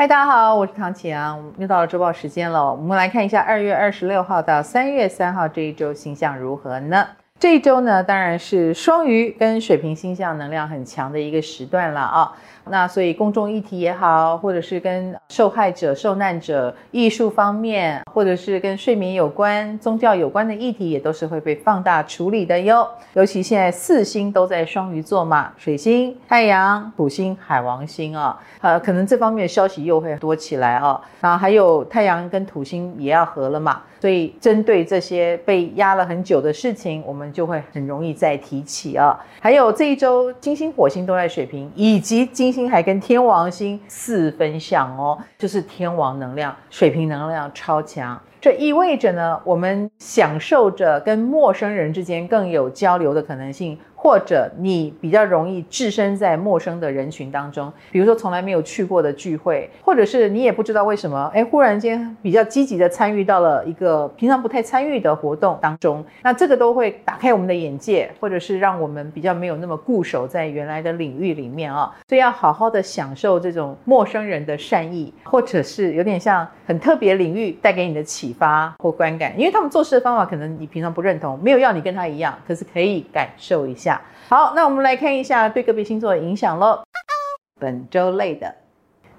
嗨，大家好，我是唐启阳，又到了周报时间了。我们来看一下二月二十六号到三月三号这一周星象如何呢？这一周呢，当然是双鱼跟水瓶星象能量很强的一个时段了啊。那所以公众议题也好，或者是跟受害者、受难者、艺术方面，或者是跟睡眠有关、宗教有关的议题，也都是会被放大处理的哟。尤其现在四星都在双鱼座嘛，水星、太阳、土星、海王星啊，呃，可能这方面的消息又会多起来啊。然后还有太阳跟土星也要合了嘛，所以针对这些被压了很久的事情，我们就会很容易再提起啊。还有这一周金星、火星都在水瓶，以及金。星还跟天王星四分相哦，就是天王能量、水瓶能量超强。这意味着呢，我们享受着跟陌生人之间更有交流的可能性。或者你比较容易置身在陌生的人群当中，比如说从来没有去过的聚会，或者是你也不知道为什么，哎，忽然间比较积极的参与到了一个平常不太参与的活动当中，那这个都会打开我们的眼界，或者是让我们比较没有那么固守在原来的领域里面啊，所以要好好的享受这种陌生人的善意，或者是有点像很特别领域带给你的启发或观感，因为他们做事的方法可能你平常不认同，没有要你跟他一样，可是可以感受一下。好，那我们来看一下对个别星座的影响喽。本周类的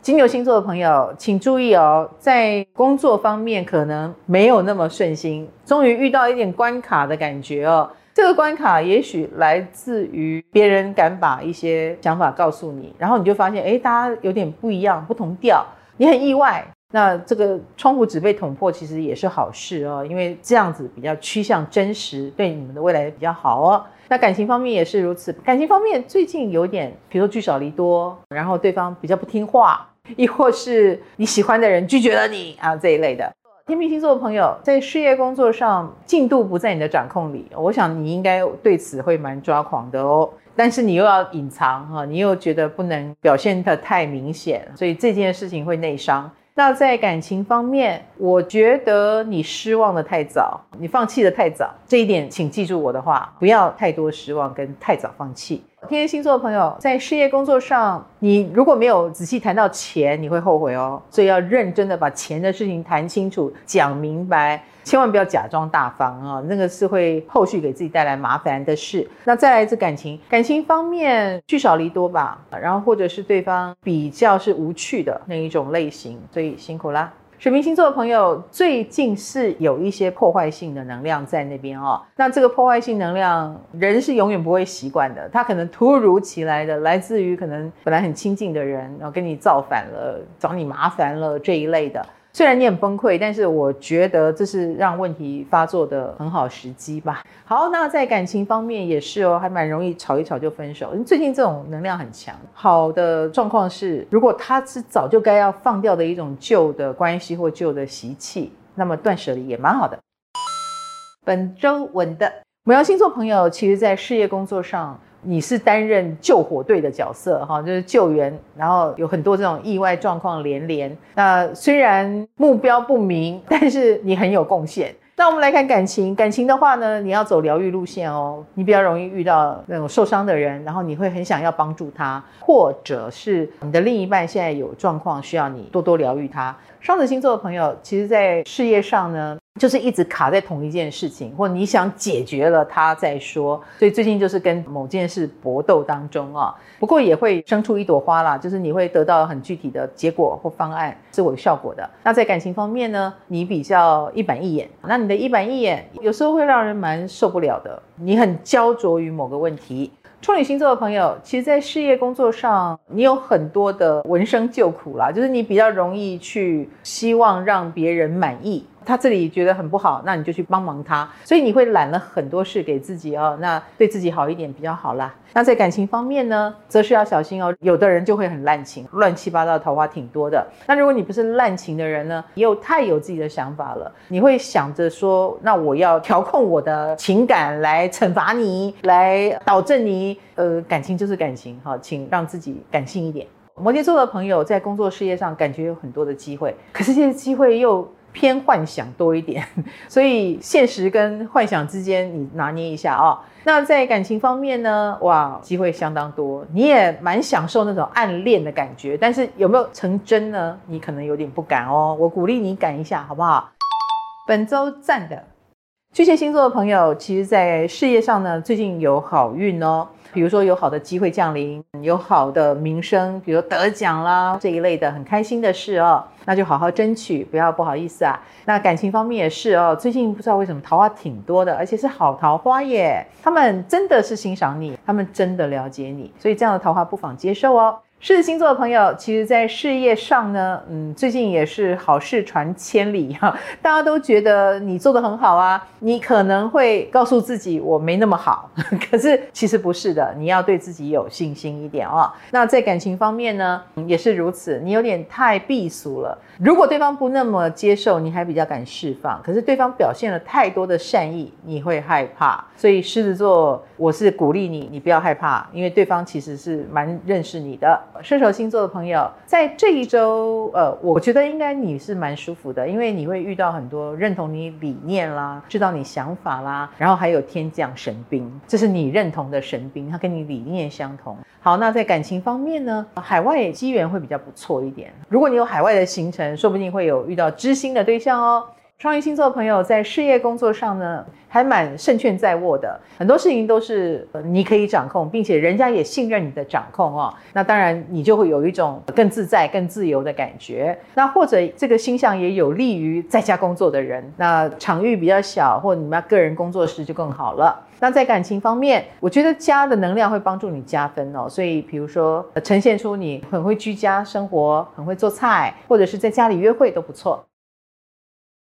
金牛星座的朋友，请注意哦，在工作方面可能没有那么顺心，终于遇到一点关卡的感觉哦。这个关卡也许来自于别人敢把一些想法告诉你，然后你就发现，哎，大家有点不一样，不同调，你很意外。那这个窗户纸被捅破，其实也是好事哦，因为这样子比较趋向真实，对你们的未来比较好哦。那感情方面也是如此，感情方面最近有点，比如说聚少离多，然后对方比较不听话，亦或是你喜欢的人拒绝了你啊这一类的。天秤星座的朋友在事业工作上进度不在你的掌控里，我想你应该对此会蛮抓狂的哦。但是你又要隐藏哈，你又觉得不能表现得太明显，所以这件事情会内伤。那在感情方面，我觉得你失望的太早，你放弃的太早，这一点请记住我的话，不要太多失望跟太早放弃。天蝎星座的朋友，在事业工作上，你如果没有仔细谈到钱，你会后悔哦。所以要认真的把钱的事情谈清楚、讲明白。千万不要假装大方啊，那个是会后续给自己带来麻烦的事。那再来一次感情，感情方面聚少离多吧，然后或者是对方比较是无趣的那一种类型，所以辛苦啦。水瓶星座的朋友最近是有一些破坏性的能量在那边哦。那这个破坏性能量，人是永远不会习惯的，他可能突如其来的来自于可能本来很亲近的人，然后跟你造反了，找你麻烦了这一类的。虽然你很崩溃，但是我觉得这是让问题发作的很好时机吧。好，那在感情方面也是哦，还蛮容易吵一吵就分手。最近这种能量很强。好的状况是，如果他是早就该要放掉的一种旧的关系或旧的习气，那么断舍离也蛮好的。本周稳的牡羊星座朋友，其实在事业工作上。你是担任救火队的角色，哈，就是救援，然后有很多这种意外状况连连。那虽然目标不明，但是你很有贡献。那我们来看感情，感情的话呢，你要走疗愈路线哦。你比较容易遇到那种受伤的人，然后你会很想要帮助他，或者是你的另一半现在有状况需要你多多疗愈他。双子星座的朋友，其实在事业上呢。就是一直卡在同一件事情，或你想解决了它再说，所以最近就是跟某件事搏斗当中啊。不过也会生出一朵花啦，就是你会得到很具体的结果或方案，是有效果的。那在感情方面呢，你比较一板一眼，那你的一板一眼有时候会让人蛮受不了的。你很焦灼于某个问题。处女星座的朋友，其实，在事业工作上，你有很多的闻声救苦啦，就是你比较容易去希望让别人满意。他这里觉得很不好，那你就去帮忙他，所以你会揽了很多事给自己哦，那对自己好一点比较好啦。那在感情方面呢，则是要小心哦，有的人就会很滥情，乱七八糟桃花挺多的。那如果你不是滥情的人呢，你又太有自己的想法了，你会想着说，那我要调控我的情感来惩罚你，来导正你。呃，感情就是感情，哈，请让自己感性一点。摩羯座的朋友在工作事业上感觉有很多的机会，可是这些机会又偏幻想多一点，所以现实跟幻想之间你拿捏一下哦。那在感情方面呢？哇，机会相当多，你也蛮享受那种暗恋的感觉，但是有没有成真呢？你可能有点不敢哦。我鼓励你敢一下，好不好？本周赞的巨蟹星座的朋友，其实在事业上呢，最近有好运哦。比如说有好的机会降临，有好的名声，比如得奖啦这一类的很开心的事哦，那就好好争取，不要不好意思啊。那感情方面也是哦，最近不知道为什么桃花挺多的，而且是好桃花耶。他们真的是欣赏你，他们真的了解你，所以这样的桃花不妨接受哦。狮子星座的朋友，其实，在事业上呢，嗯，最近也是好事传千里 哈，大家都觉得你做得很好啊，你可能会告诉自己我没那么好，可是其实不是的，你要对自己有信心一点哦。那在感情方面呢，也是如此，你有点太避俗了。如果对方不那么接受，你还比较敢释放，可是对方表现了太多的善意，你会害怕。所以狮子座，我是鼓励你，你不要害怕，因为对方其实是蛮认识你的。射手星座的朋友，在这一周，呃，我觉得应该你是蛮舒服的，因为你会遇到很多认同你理念啦，知道你想法啦，然后还有天降神兵，这是你认同的神兵，他跟你理念相同。好，那在感情方面呢，海外机缘会比较不错一点。如果你有海外的行程，说不定会有遇到知心的对象哦。双鱼星座的朋友在事业工作上呢，还蛮胜券在握的，很多事情都是你可以掌控，并且人家也信任你的掌控哦。那当然，你就会有一种更自在、更自由的感觉。那或者这个星象也有利于在家工作的人，那场域比较小，或你们个人工作室就更好了。那在感情方面，我觉得家的能量会帮助你加分哦。所以，比如说呈现出你很会居家生活，很会做菜，或者是在家里约会都不错。